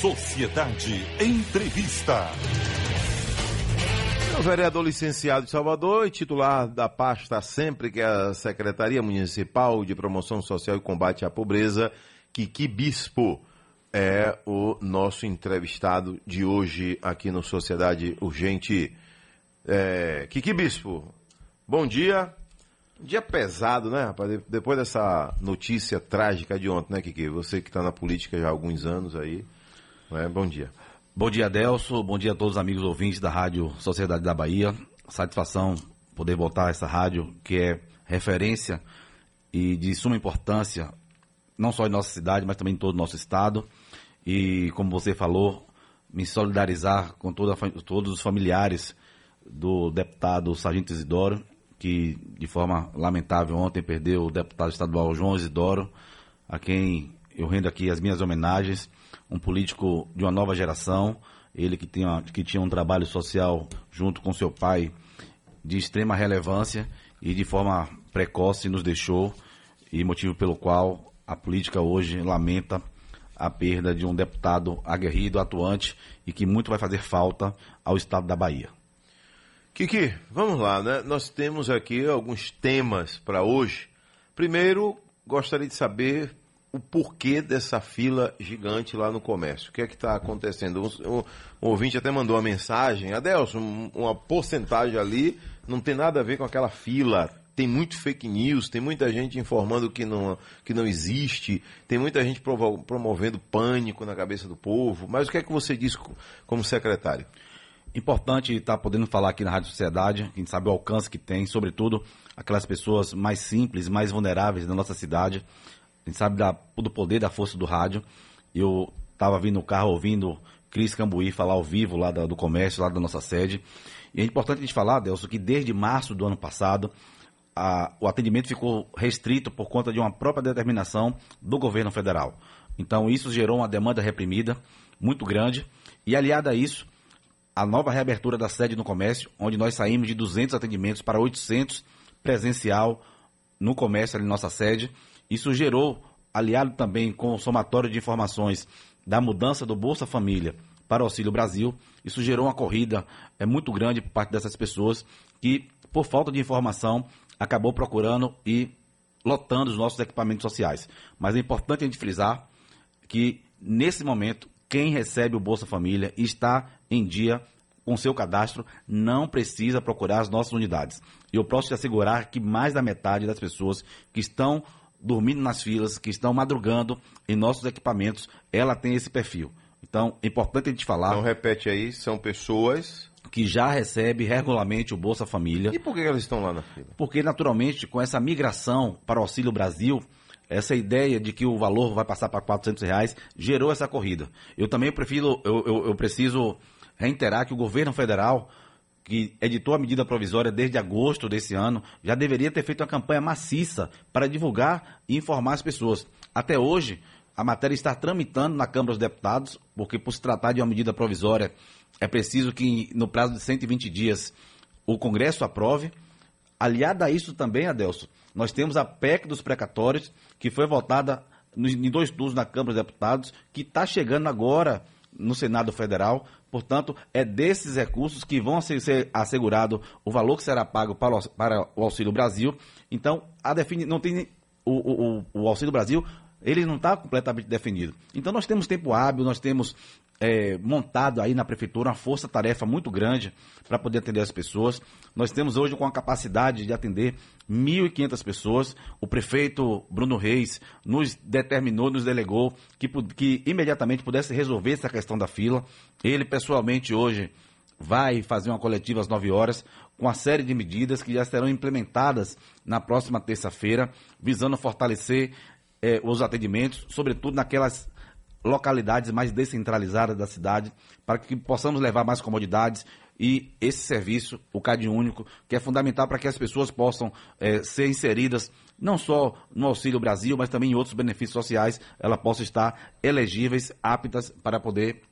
Sociedade Entrevista. O vereador licenciado de Salvador e titular da pasta sempre que é a Secretaria Municipal de Promoção Social e Combate à Pobreza, Kiki Bispo, é o nosso entrevistado de hoje aqui no Sociedade Urgente. É, Kiki Bispo, bom dia. Dia pesado, né, rapaz? Depois dessa notícia trágica de ontem, né, Kiki? Você que está na política já há alguns anos aí. Né? Bom dia. Bom dia, Adelso. Bom dia a todos os amigos ouvintes da Rádio Sociedade da Bahia. Satisfação poder voltar a essa rádio que é referência e de suma importância, não só em nossa cidade, mas também em todo o nosso estado. E, como você falou, me solidarizar com toda, todos os familiares do deputado Sargento Isidoro, que de forma lamentável ontem perdeu o deputado estadual João Isidoro, a quem eu rendo aqui as minhas homenagens um político de uma nova geração, ele que tinha, que tinha um trabalho social junto com seu pai de extrema relevância e de forma precoce nos deixou, e motivo pelo qual a política hoje lamenta a perda de um deputado aguerrido, atuante e que muito vai fazer falta ao estado da Bahia. Kiki, vamos lá, né? Nós temos aqui alguns temas para hoje. Primeiro, gostaria de saber o porquê dessa fila gigante lá no comércio. O que é que está acontecendo? Um, ouvinte até mandou uma mensagem. Adelson, uma porcentagem ali não tem nada a ver com aquela fila. Tem muito fake news, tem muita gente informando que não, que não existe, tem muita gente promovendo pânico na cabeça do povo. Mas o que é que você diz como secretário? Importante estar tá podendo falar aqui na Rádio Sociedade, a gente sabe o alcance que tem, sobretudo aquelas pessoas mais simples, mais vulneráveis da nossa cidade a gente sabe da, do poder, da força do rádio. Eu estava vindo no carro ouvindo Cris Cambuí falar ao vivo lá do comércio, lá da nossa sede. E é importante a gente falar, Delso, que desde março do ano passado, a, o atendimento ficou restrito por conta de uma própria determinação do governo federal. Então, isso gerou uma demanda reprimida muito grande. E, aliada a isso, a nova reabertura da sede no comércio, onde nós saímos de 200 atendimentos para 800 presencial no comércio, ali nossa sede. Isso gerou, aliado também com o somatório de informações da mudança do Bolsa Família para o Auxílio Brasil, isso gerou uma corrida é, muito grande por parte dessas pessoas que, por falta de informação, acabou procurando e lotando os nossos equipamentos sociais. Mas é importante a gente frisar que, nesse momento, quem recebe o Bolsa Família e está em dia com seu cadastro não precisa procurar as nossas unidades. E eu posso te assegurar que mais da metade das pessoas que estão dormindo nas filas, que estão madrugando em nossos equipamentos, ela tem esse perfil. Então, é importante a gente falar. Então, repete aí, são pessoas. Que já recebem regularmente o Bolsa Família. E por que elas estão lá na fila? Porque, naturalmente, com essa migração para o Auxílio Brasil, essa ideia de que o valor vai passar para 400 reais gerou essa corrida. Eu também prefiro, eu, eu, eu preciso reiterar que o governo federal que editou a medida provisória desde agosto desse ano, já deveria ter feito uma campanha maciça para divulgar e informar as pessoas. Até hoje, a matéria está tramitando na Câmara dos Deputados, porque por se tratar de uma medida provisória, é preciso que no prazo de 120 dias o Congresso aprove. Aliada a isso também, Adelso, nós temos a PEC dos precatórios, que foi votada em dois turnos na Câmara dos Deputados, que está chegando agora no Senado Federal. Portanto, é desses recursos que vão ser assegurado o valor que será pago para o, para o Auxílio Brasil. Então, a defini não tem o, o, o Auxílio Brasil ele não está completamente definido. Então nós temos tempo hábil, nós temos é, montado aí na prefeitura uma força-tarefa muito grande para poder atender as pessoas. Nós temos hoje com a capacidade de atender 1.500 pessoas. O prefeito Bruno Reis nos determinou, nos delegou que, que imediatamente pudesse resolver essa questão da fila. Ele pessoalmente hoje vai fazer uma coletiva às 9 horas com uma série de medidas que já serão implementadas na próxima terça-feira, visando fortalecer eh, os atendimentos, sobretudo naquelas localidades mais descentralizadas da cidade, para que possamos levar mais comodidades e esse serviço, o CAD único, que é fundamental para que as pessoas possam é, ser inseridas não só no Auxílio Brasil, mas também em outros benefícios sociais, ela possa estar elegíveis, aptas para poder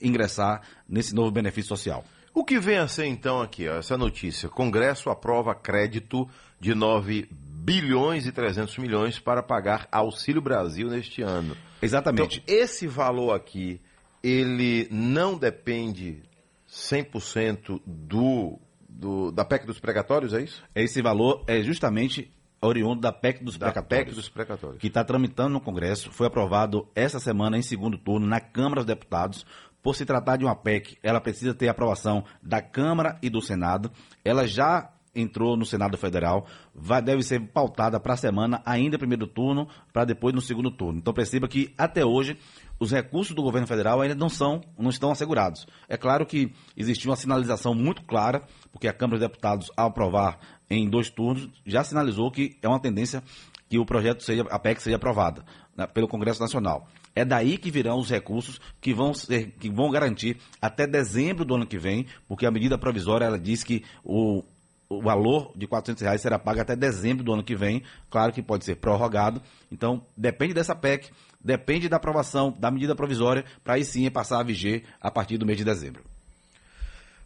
ingressar nesse novo benefício social. O que vem a ser então aqui, ó, essa notícia? Congresso aprova crédito de 9 bilhões e 300 milhões para pagar Auxílio Brasil neste ano. Exatamente. Então, esse valor aqui, ele não depende 100% do, do, da PEC dos precatórios, é isso? Esse valor é justamente oriundo da PEC dos da. PEC dos precatórios. Que está tramitando no Congresso, foi aprovado essa semana em segundo turno na Câmara dos Deputados. Por se tratar de uma PEC, ela precisa ter aprovação da Câmara e do Senado. Ela já entrou no Senado Federal, vai, deve ser pautada para a semana, ainda primeiro turno, para depois no segundo turno. Então perceba que até hoje os recursos do governo federal ainda não são, não estão assegurados. É claro que existiu uma sinalização muito clara, porque a Câmara dos Deputados, ao aprovar em dois turnos, já sinalizou que é uma tendência que o projeto seja, a PEC seja aprovada né, pelo Congresso Nacional. É daí que virão os recursos que vão, ser, que vão garantir até dezembro do ano que vem, porque a medida provisória ela diz que o, o valor de 400 reais será pago até dezembro do ano que vem. Claro que pode ser prorrogado. Então, depende dessa PEC, depende da aprovação da medida provisória, para aí sim passar a viger a partir do mês de dezembro.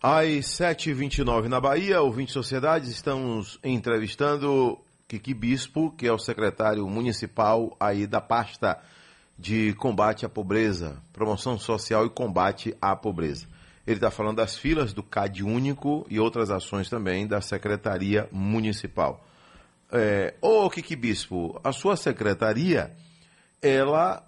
Às 7h29 na Bahia, ouvinte Sociedades, estamos entrevistando Kiki Bispo, que é o secretário municipal aí da pasta de combate à pobreza, promoção social e combate à pobreza. Ele está falando das filas do CAD único e outras ações também da Secretaria Municipal. É, ô Kiki Bispo, a sua secretaria, ela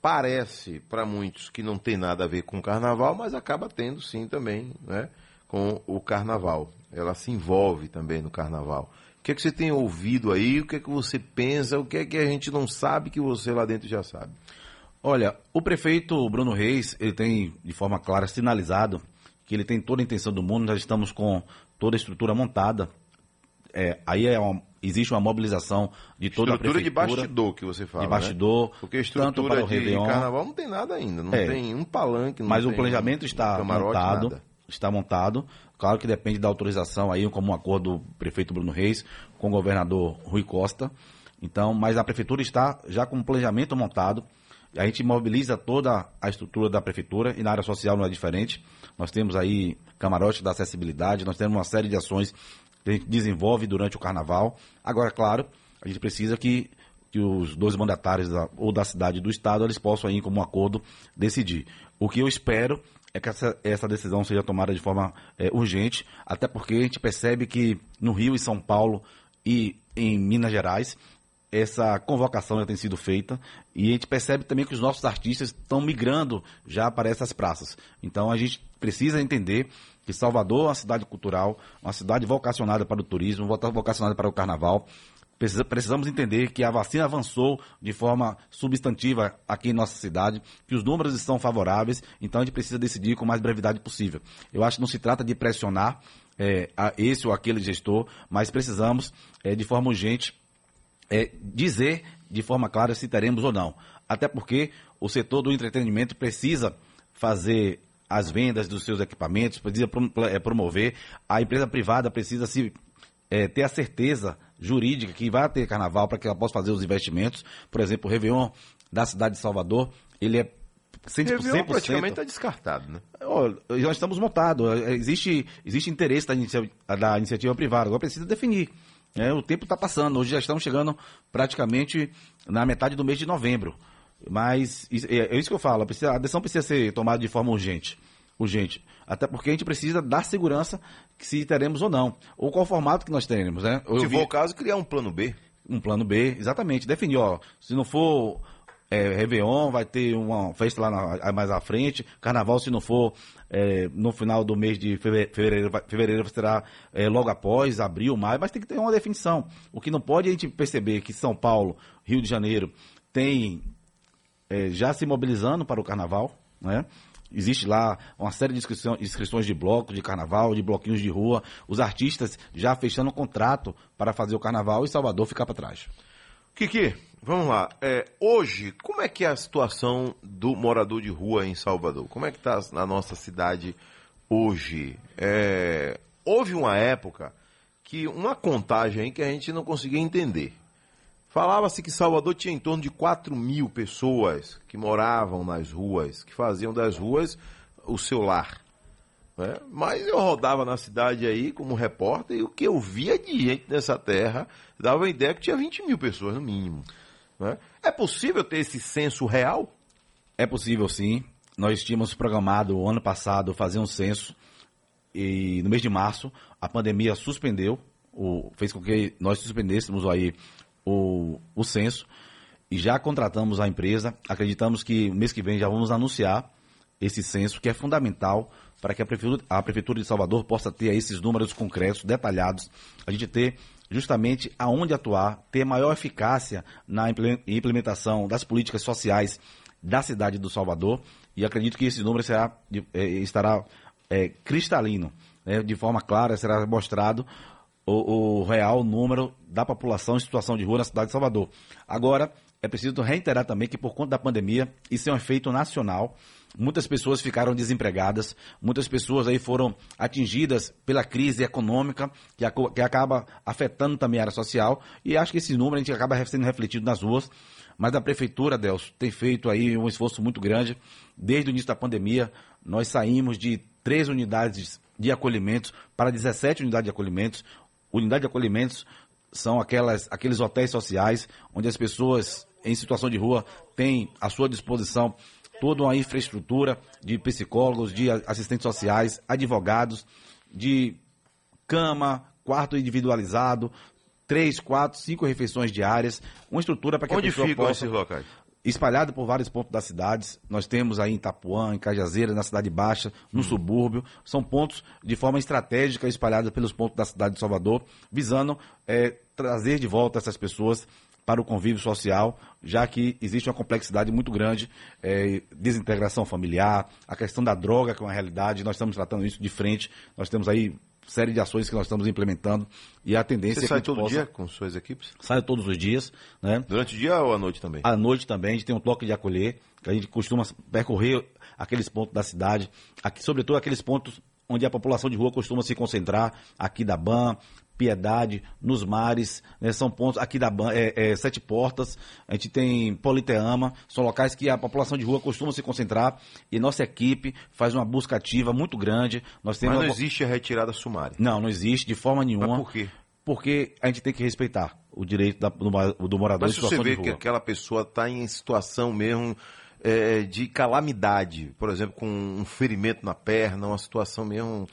parece para muitos que não tem nada a ver com o carnaval, mas acaba tendo sim também né, com o carnaval. Ela se envolve também no carnaval. O que, é que você tem ouvido aí? O que é que você pensa? O que é que a gente não sabe que você lá dentro já sabe? Olha, o prefeito Bruno Reis, ele tem de forma clara sinalizado que ele tem toda a intenção do mundo, nós estamos com toda a estrutura montada. É, aí é uma, existe uma mobilização de toda estrutura a prefeitura. de bastidor que você fala, De bastidor, né? Porque estrutura tanto para o de Réveillon, carnaval não tem nada ainda, não É. tem um palanque, não mas o planejamento um está camarote, montado. nada. Está montado. Claro que depende da autorização aí, como um acordo do prefeito Bruno Reis com o governador Rui Costa. Então, mas a prefeitura está já com um planejamento montado. A gente mobiliza toda a estrutura da prefeitura e na área social não é diferente. Nós temos aí camarote da acessibilidade, nós temos uma série de ações que a gente desenvolve durante o carnaval. Agora, claro, a gente precisa que, que os dois mandatários da, ou da cidade e do estado eles possam aí, como um acordo, decidir. O que eu espero é que essa, essa decisão seja tomada de forma eh, urgente, até porque a gente percebe que no Rio e São Paulo e em Minas Gerais essa convocação já tem sido feita e a gente percebe também que os nossos artistas estão migrando já para essas praças. Então a gente precisa entender que Salvador é uma cidade cultural, uma cidade vocacionada para o turismo, vocacionada para o carnaval. Precisa- precisamos entender que a vacina avançou de forma substantiva aqui em nossa cidade, que os números estão favoráveis, então a gente precisa decidir com mais brevidade possível. Eu acho que não se trata de pressionar eh, a esse ou aquele gestor, mas precisamos, eh, de forma urgente, é, dizer de forma clara se teremos ou não. Até porque o setor do entretenimento precisa fazer as vendas dos seus equipamentos, precisa é, promover, a empresa privada precisa se é, ter a certeza jurídica que vai ter carnaval para que ela possa fazer os investimentos. Por exemplo, o Réveillon da cidade de Salvador, ele é 100%, Réveillon praticamente está descartado, né? Nós estamos montados. É, Existe, existe interesse da iniciativa, da iniciativa privada. Agora precisa definir. Né? o tempo está passando. Hoje já estamos chegando praticamente na metade do mês de novembro. Mas é, é isso que eu falo. a decisão precisa ser tomada de forma urgente. Urgente. Até porque a gente precisa dar segurança que se teremos ou não. Ou qual formato que nós teremos, né? Eu Se vi- for o caso, criar um plano B. um plano B, exatamente, definir, ó, se não for é, Réveillon, vai ter uma festa lá na- mais à frente, Carnaval, se não for é, no final do mês de feve- fevereiro, fevereiro será é, logo após, abril, maio, mas tem que ter uma definição. O que não pode é a gente perceber que São Paulo, Rio de Janeiro, tem é, já se mobilizando para o carnaval, né? Existe lá uma série de inscrições de bloco, de carnaval, de bloquinhos de rua, os artistas já fechando contrato para fazer o carnaval e Salvador ficar para trás. Kiki, vamos lá. É, hoje, como é que é a situação do morador de rua em Salvador? Como é que está na nossa cidade hoje? É, houve uma época que uma contagem que a gente não conseguia entender. Falava-se que Salvador tinha em torno de 4 mil pessoas que moravam nas ruas, que faziam das ruas o seu lar. Né? Mas eu rodava na cidade aí como repórter e o que eu via de gente nessa terra dava a ideia que tinha 20 mil pessoas no mínimo. né? É possível ter esse censo real? É possível sim. nós tínhamos programado o ano passado fazer um censo e no mês de março a pandemia suspendeu, o, fez com que nós suspendêssemos aí o, o censo e já contratamos a empresa. Acreditamos que mês que vem já vamos anunciar esse censo que é fundamental para que a prefeitura, a prefeitura de Salvador possa ter esses números concretos, detalhados, a gente ter justamente aonde atuar, ter maior eficácia na implementação das políticas sociais da cidade do Salvador. E acredito que esse número será, é, estará é, cristalino, né, de forma clara, será mostrado o, o, real número da população em situação de rua na cidade de Salvador. Agora, é preciso reiterar também que por conta da pandemia, isso é um efeito nacional. Muitas pessoas ficaram desempregadas, muitas pessoas aí foram atingidas pela crise econômica, que, que acaba afetando também a área social, e acho que esse número a gente acaba sendo refletido nas ruas. Mas a prefeitura, Delcio, tem feito aí um esforço muito grande. Desde o início da pandemia, nós saímos de três unidades de acolhimentos para 17 unidades de acolhimentos. Unidade de acolhimentos são aquelas, aqueles hotéis sociais onde as pessoas em situação de rua têm à sua disposição toda uma infraestrutura de psicólogos, de assistentes sociais, advogados, de cama, quarto individualizado, três, quatro, cinco refeições diárias, uma estrutura para que Onde a pessoa ficam possa... esses locais? Espalhado por vários pontos das cidades. Nós temos aí em Itapuã, em Cajazeira, na Cidade Baixa, no Hum. subúrbio. São pontos de forma estratégica espalhados pelos pontos da cidade de Salvador, visando eh, trazer de volta essas pessoas para o convívio social, já que existe uma complexidade muito grande, eh, desintegração familiar, a questão da droga, que é uma realidade, nós estamos tratando isso de frente, nós temos aí série de ações que nós estamos implementando e a tendência Você é que sai todo possa- dia com suas equipes? sai todos os dias, né? Durante o dia ou à noite também? À noite também, a gente tem um toque de acolher, que a gente costuma percorrer aqueles pontos da cidade, aqui, sobretudo aqueles pontos onde a população de rua costuma se concentrar, aqui da BAN, Piedade, nos mares, né, são pontos aqui da é, é, Sete Portas, a gente tem Politeama, são locais que a população de rua costuma se concentrar e nossa equipe faz uma busca ativa muito grande. Nós Mas temos não uma- existe a retirada sumária. não, não existe de forma nenhuma. Mas por quê? Porque a gente tem que respeitar o direito da- do, do morador Mas em se você situação vê que aquela pessoa está em situação mesmo é, de calamidade, por exemplo, com um ferimento na perna, uma situação mesmo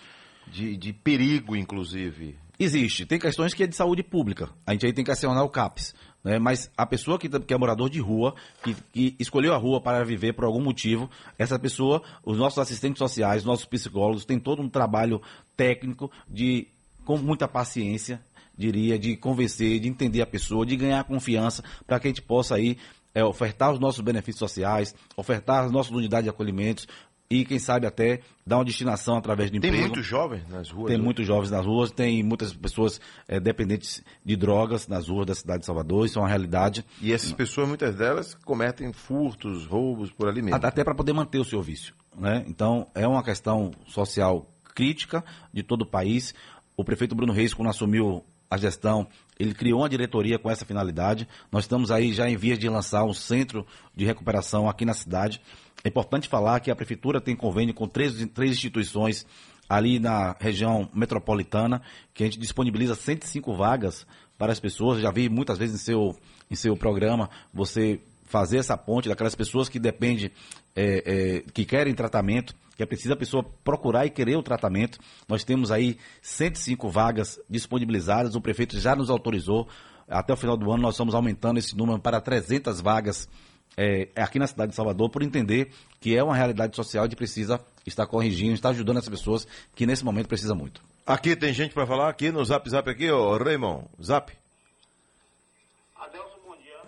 de, de perigo, inclusive. Existe. Tem questões que é de saúde pública. A gente aí tem que acionar o CAPS. Né? Mas a pessoa que, que é morador de rua, que, que escolheu a rua para viver por algum motivo, essa pessoa, os nossos assistentes sociais, nossos psicólogos, tem todo um trabalho técnico de, com muita paciência, diria, de convencer, de entender a pessoa, de ganhar confiança, para que a gente possa aí é, ofertar os nossos benefícios sociais, ofertar as nossas unidades de acolhimentos e, quem sabe, até dar uma destinação através do Tem emprego. muitos jovens nas ruas? Tem hoje? muitos jovens nas ruas, tem muitas pessoas eh, dependentes de drogas nas ruas da cidade de Salvador, isso é uma realidade. E essas pessoas, muitas delas, cometem furtos, roubos por ali mesmo. At- Até para poder manter o seu vício. Né? Então, é uma questão social crítica de todo o país. O prefeito Bruno Reis, quando assumiu a gestão, ele criou uma diretoria com essa finalidade. Nós estamos aí já em vias de lançar um centro de recuperação aqui na cidade. É importante falar que a prefeitura tem convênio com três, três instituições ali na região metropolitana, que a gente disponibiliza 105 vagas para as pessoas. Já vi muitas vezes em seu, em seu programa você fazer essa ponte daquelas pessoas que dependem, é, é, que querem tratamento, que é preciso a pessoa procurar e querer o tratamento. Nós temos aí 105 vagas disponibilizadas, o prefeito já nos autorizou. Até o final do ano nós estamos aumentando esse número para 300 vagas é, aqui na cidade de Salvador, por entender que é uma realidade social e a gente precisa estar corrigindo, estar ajudando essas pessoas que nesse momento precisam muito. Aqui tem gente para falar, aqui no Zap Zap aqui, ô Raymond, Zap.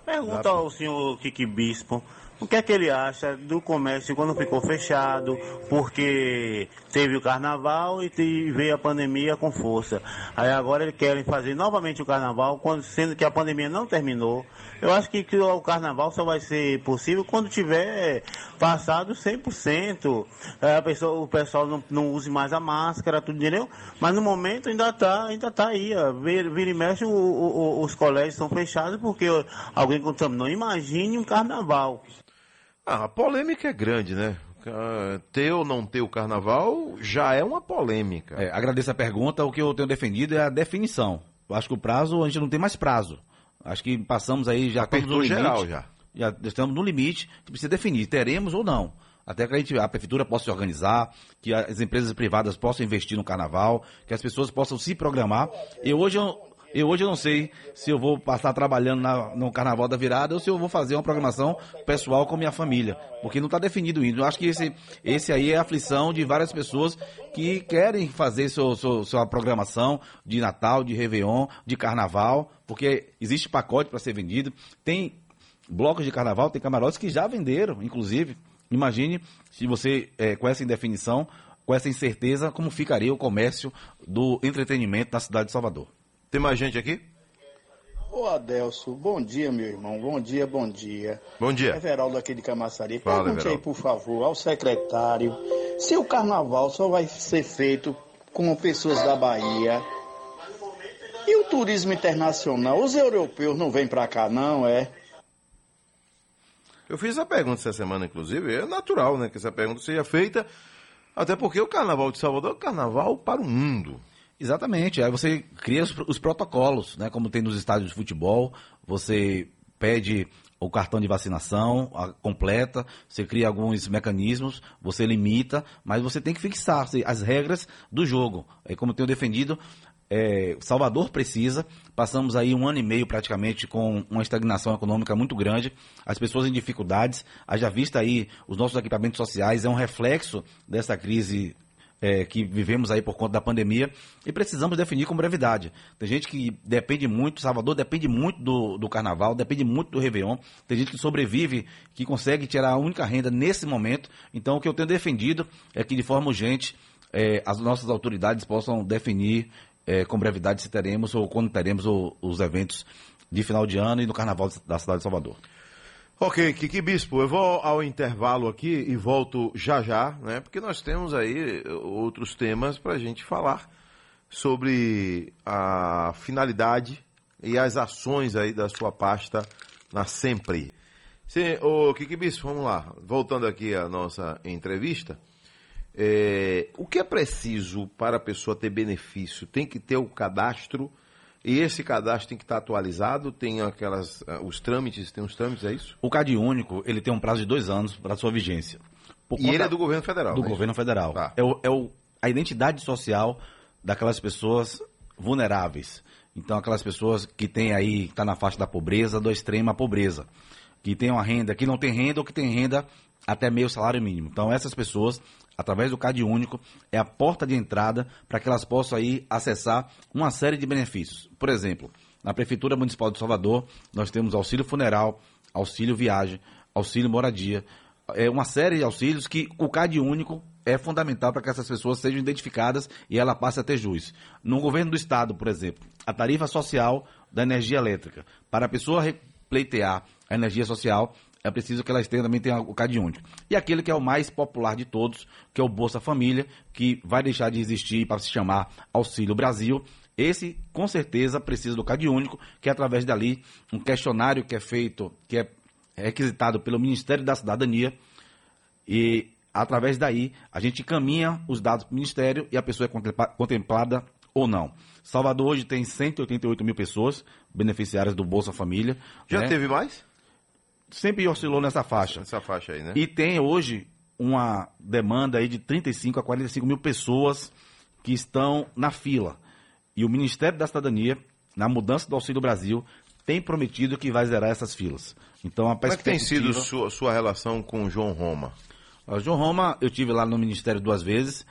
Pergunta ao senhor Kiki Bispo o que é que ele acha do comércio quando ficou fechado, porque teve o carnaval e veio a pandemia com força. Aí agora eles querem fazer novamente o carnaval, quando, sendo que a pandemia não terminou. Eu acho que, que o carnaval só vai ser possível quando tiver passado 100%. É, a pessoa, o pessoal não, não use mais a máscara, tudo, entendeu? Mas no momento ainda tá, ainda tá aí. Ó. Vira, vira e mexe, o- o- os colégios são fechados porque alguém contaminou. Imagine um carnaval. Ah, a polêmica é grande, né? Ter ou não ter o carnaval já é uma polêmica. É, agradeço a pergunta. O que eu tenho defendido é a definição. Eu acho que o prazo, a gente não tem mais prazo. Acho que passamos aí, já estamos no Apertou limite. geral já. Já estamos no limite, que precisa definir, teremos ou não. até que a, gente, a prefeitura possa se organizar, que as empresas privadas possam investir no carnaval, que as pessoas possam se programar. E hoje eu, eu hoje não sei se eu vou passar trabalhando na, no Carnaval da Virada ou se eu vou fazer uma programação pessoal com minha família, porque não está definido ainda. Eu acho que esse, esse aí é a aflição de várias pessoas que querem fazer seu, seu, sua programação de Natal, de Réveillon, de Carnaval, porque existe pacote para ser vendido. Tem blocos de Carnaval, tem camarotes que já venderam, inclusive. Imagine se você, é, com essa indefinição, com essa incerteza, como ficaria o comércio do entretenimento na cidade de Salvador. Tem mais gente aqui? Ô Adelso, bom dia, meu irmão. Bom dia, bom dia. Bom dia. Everaldo aqui de Camaçari. Fala, Pergunte aí, Everaldo. por favor, ao secretário se o carnaval só vai ser feito com pessoas da Bahia. E o turismo internacional? Os europeus não vêm pra cá, não, é? Eu fiz essa pergunta essa semana, inclusive. É natural, né, que essa pergunta seja feita. Até porque o Carnaval de Salvador é o carnaval para o mundo. Exatamente. Aí você cria os, os protocolos, né? Como tem nos estádios de futebol, você pede o cartão de vacinação a- completa, você cria alguns mecanismos, você limita, mas você tem que fixar assim, as regras do jogo. É como eu tenho defendido, é, Salvador precisa, passamos aí um ano e meio praticamente com uma estagnação econômica muito grande, as pessoas em dificuldades, haja vista aí os nossos equipamentos sociais, é um reflexo dessa crise é, que vivemos aí por conta da pandemia e precisamos definir com brevidade. Tem gente que depende muito, Salvador depende muito do, do carnaval, depende muito do Réveillon, tem gente que sobrevive, que consegue tirar a única renda nesse momento. Então, o que eu tenho defendido é que, de forma urgente, é, as nossas autoridades possam definir é, com brevidade se teremos ou quando teremos o- os eventos de final de ano e no carnaval da cidade de Salvador. Ok, Kiki Bispo, eu vou ao intervalo aqui e volto já já, né? Porque nós temos aí outros temas para a gente falar sobre a finalidade e as ações aí da sua pasta na Sempre. Sim, ô Kiki Bispo, vamos lá. Voltando aqui à nossa entrevista. É, o que é preciso para a pessoa ter benefício? Tem que ter o cadastro e esse cadastro tem que estar atualizado? Tem aquelas, ah, os trâmites, tem os trâmites, é isso? O CAD único, ele tem um prazo de dois anos para sua vigência. Por E ele é do governo federal. do né? governo federal. Tá. É, o- é o- a identidade social daquelas pessoas vulneráveis. Então, aquelas pessoas que têm aí, está na faixa da pobreza, do extrema pobreza. Que tem uma renda, que não tem renda ou que tem renda até meio salário mínimo. Então, essas pessoas, através do CAD único, é a porta de entrada para que elas possam aí acessar uma série de benefícios. Por exemplo, na Prefeitura Municipal de Salvador, nós temos auxílio funeral, auxílio viagem, auxílio moradia, é uma série de auxílios que o CAD único é fundamental para que essas pessoas sejam identificadas e ela passe a ter juiz. No governo do estado, por exemplo, a tarifa social da energia elétrica. Para a pessoa pleitear a energia social, é preciso que elas tenham, também tenham o CAD único. E aquele que é o mais popular de todos, que é o Bolsa Família, que vai deixar de existir para se chamar Auxílio Brasil. Esse, com certeza, precisa do CAD único, que é através dali um questionário que é feito, que é requisitado pelo Ministério da Cidadania e através daí a gente caminha os dados para o Ministério e a pessoa é contempla- contemplada ou não. Salvador hoje tem 188 mil pessoas beneficiárias do Bolsa Família. Já né? teve mais? Sempre oscilou nessa faixa. Essa faixa aí, né? E tem hoje uma demanda aí de 35 a 45 mil pessoas que estão na fila. E o Ministério da Cidadania, na mudança do Auxílio Brasil, tem prometido que vai zerar essas filas. Então a Como é que tem sido perspectiva- sua, sua relação com o João Roma? Ó, João Roma, eu tive lá no Ministério duas vezes.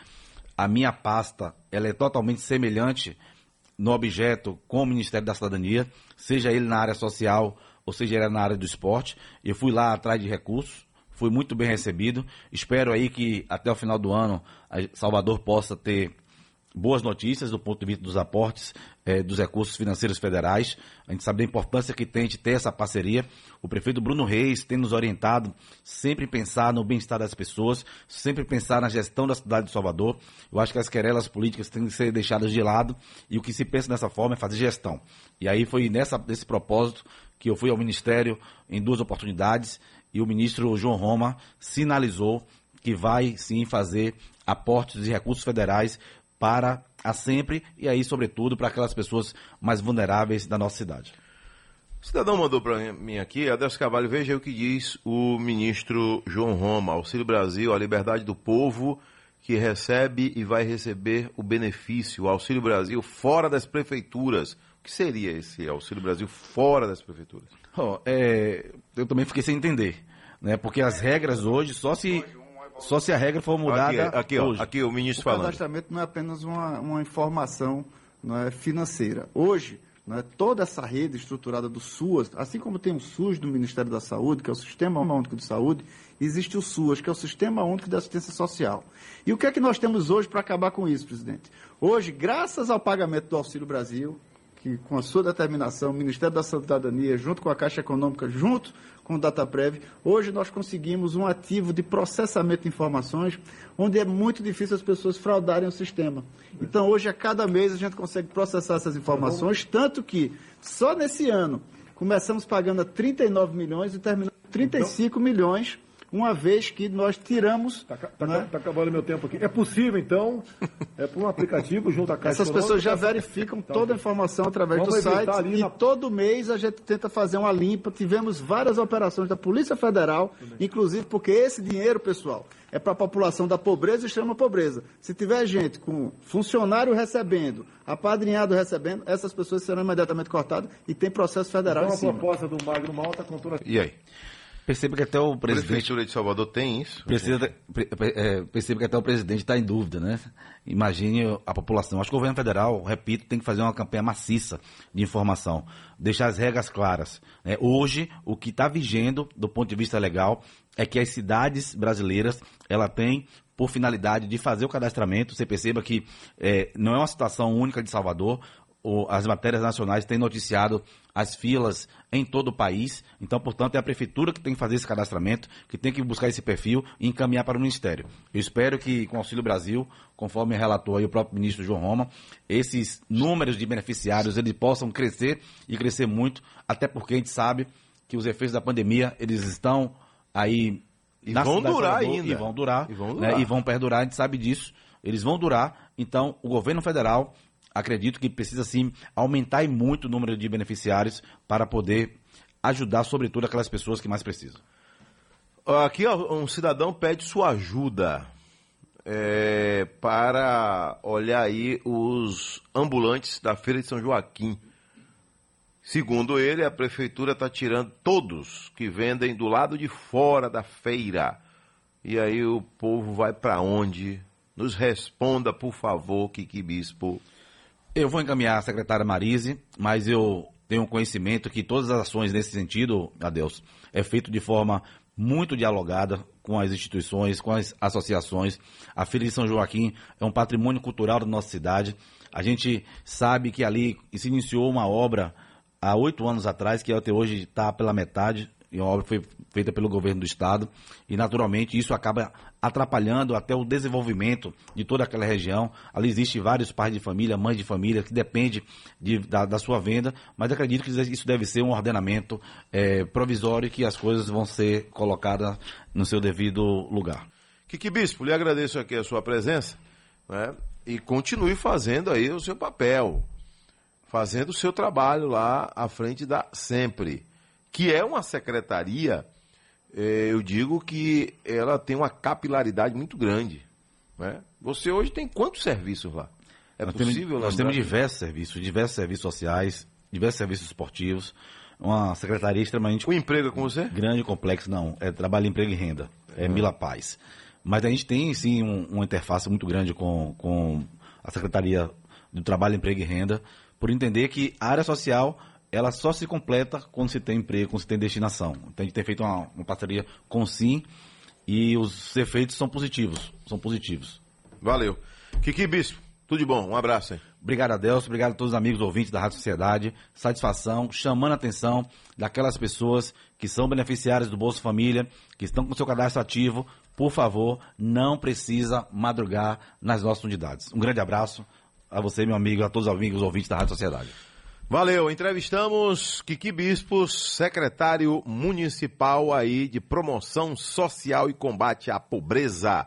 A minha pasta, ela é totalmente semelhante no objeto com o Ministério da Cidadania, seja ele na área social ou seja ele na área do esporte. Eu fui lá atrás de recursos, fui muito bem recebido. Espero aí que até o final do ano Salvador possa ter boas notícias do ponto de vista dos aportes eh, dos recursos financeiros federais. A gente sabe da importância que tem de ter essa parceria. O prefeito Bruno Reis tem nos orientado sempre pensar no bem-estar das pessoas, sempre pensar na gestão da cidade de Salvador. Eu acho que as querelas políticas têm que ser deixadas de lado e o que se pensa dessa forma é fazer gestão. E aí foi nessa, nesse propósito que eu fui ao Ministério em duas oportunidades e o ministro João Roma sinalizou que vai sim fazer aportes de recursos federais para a sempre e aí, sobretudo, para aquelas pessoas mais vulneráveis da nossa cidade. O cidadão mandou para mim aqui, Adelso Carvalho, veja o que diz o ministro João Roma. Auxílio Brasil, a liberdade do povo que recebe e vai receber o benefício. Auxílio Brasil fora das prefeituras. O que seria esse Auxílio Brasil fora das prefeituras? Oh, é, eu também fiquei sem entender, né? Porque as regras hoje só se só se a regra for mudada aqui, aqui, hoje. Ó, aqui o ministro o falando. O cadastramento não é apenas uma, uma informação não é, financeira. Hoje, não é, toda essa rede estruturada do SUAS, assim como tem o SUS do Ministério da Saúde, que é o Sistema Único de Saúde, existe o SUAS, que é o Sistema Único de Assistência Social. E o que é que nós temos hoje para acabar com isso, presidente? Hoje, graças ao pagamento do Auxílio Brasil, que com a sua determinação, o Ministério da Cidadania, junto com a Caixa Econômica, junto com o DataPrev, hoje nós conseguimos um ativo de processamento de informações, onde é muito difícil as pessoas fraudarem o sistema. Então, hoje, a cada mês, a gente consegue processar essas informações, tanto que, só nesse ano, começamos pagando a 39 milhões e terminamos 35 então... milhões uma vez que nós tiramos. Está tá, né? tá acabando meu tempo aqui. É possível, então, é por um aplicativo junto à Caixa Essas pessoas já verificam tá, toda a informação através do site e na... todo mês a gente tenta fazer uma limpa. Tivemos várias operações da Polícia Federal, inclusive porque esse dinheiro, pessoal, é para a população da pobreza e extrema pobreza. Se tiver gente com funcionário recebendo, apadrinhado recebendo, essas pessoas serão imediatamente cortadas e tem processo federal então, em cima. a proposta do Magno Malta com toda... E aí? Perceba que até o presidente. A Prefeitura de Salvador tem isso? Precisa, é, perceba que até o presidente está em dúvida, né? Imagine a população. Acho que o governo federal, repito, tem que fazer uma campanha maciça de informação, deixar as regras claras. Né? Hoje, o que está vigendo do ponto de vista legal é que as cidades brasileiras ela tem por finalidade de fazer o cadastramento. Você perceba que é, não é uma situação única de Salvador as matérias nacionais têm noticiado as filas em todo o país. Então, portanto, é a prefeitura que tem que fazer esse cadastramento, que tem que buscar esse perfil e encaminhar para o Ministério. Eu espero que, com o Auxílio Brasil, conforme relatou aí o próprio ministro João Roma, esses números de beneficiários eles possam crescer e crescer muito, até porque a gente sabe que os efeitos da pandemia eles estão aí e vão durar Salvador, ainda. E vão durar. E vão durar. Né, e vão perdurar, a gente sabe disso. Eles vão durar. Então, o governo federal acredito que precisa sim aumentar muito o número de beneficiários para poder ajudar, sobretudo, aquelas pessoas que mais precisam. Aqui um cidadão pede sua ajuda é, para olhar aí os ambulantes da Feira de São Joaquim. Segundo ele, a prefeitura está tirando todos que vendem do lado de fora da feira. E aí o povo vai para onde? Nos responda, por favor, Kiki Bispo. Eu vou encaminhar a secretária Marise, mas eu tenho conhecimento que todas as ações nesse sentido, Adeus, é feito de forma muito dialogada com as instituições, com as associações. A Feira de São Joaquim é um patrimônio cultural da nossa cidade. A gente sabe que ali se iniciou uma obra há oito anos atrás, que até hoje está pela metade, e a obra foi feita pelo governo do estado, e naturalmente isso acaba atrapalhando até o desenvolvimento de toda aquela região. Ali existem vários pais de família, mães de família, que depende de, da, da, sua venda, mas acredito que isso deve ser um ordenamento é, provisório e que as coisas vão ser colocadas no seu devido lugar. Kiki Bispo, lhe agradeço aqui a sua presença né, e continue fazendo aí o seu papel, fazendo o seu trabalho lá à frente da Sempre que é uma secretaria, é, eu digo que ela tem uma capilaridade muito grande. Né? Você hoje tem quantos serviços lá? É nós possível? Temos, nós temos diversos serviços, diversos serviços sociais, diversos serviços esportivos, uma secretaria extremamente... O emprego é com você? Grande, complexo, não. É trabalho, emprego e renda. É uhum. Mila Paz. Mas a gente tem, sim, um, uma interface muito grande com, com a Secretaria do Trabalho, Emprego e Renda, por entender que a área social ela só se completa quando se tem emprego, quando se tem destinação. Então a gente tem feito uma, uma parceria com o Sim e os efeitos são positivos. São positivos. Valeu. Kiki Bispo, tudo de bom. Um abraço aí. Obrigado a Deus, obrigado a todos os amigos ouvintes da Rádio Sociedade. Satisfação, chamando a atenção daquelas pessoas que são beneficiárias do Bolsa Família, que estão com seu cadastro ativo. Por favor, não precisa madrugar nas nossas unidades. Um grande abraço a você, meu amigo, a todos os amigos ouvintes da Rádio Sociedade. Valeu, entrevistamos Kiki Bispos, secretário municipal aí de promoção social e combate à pobreza.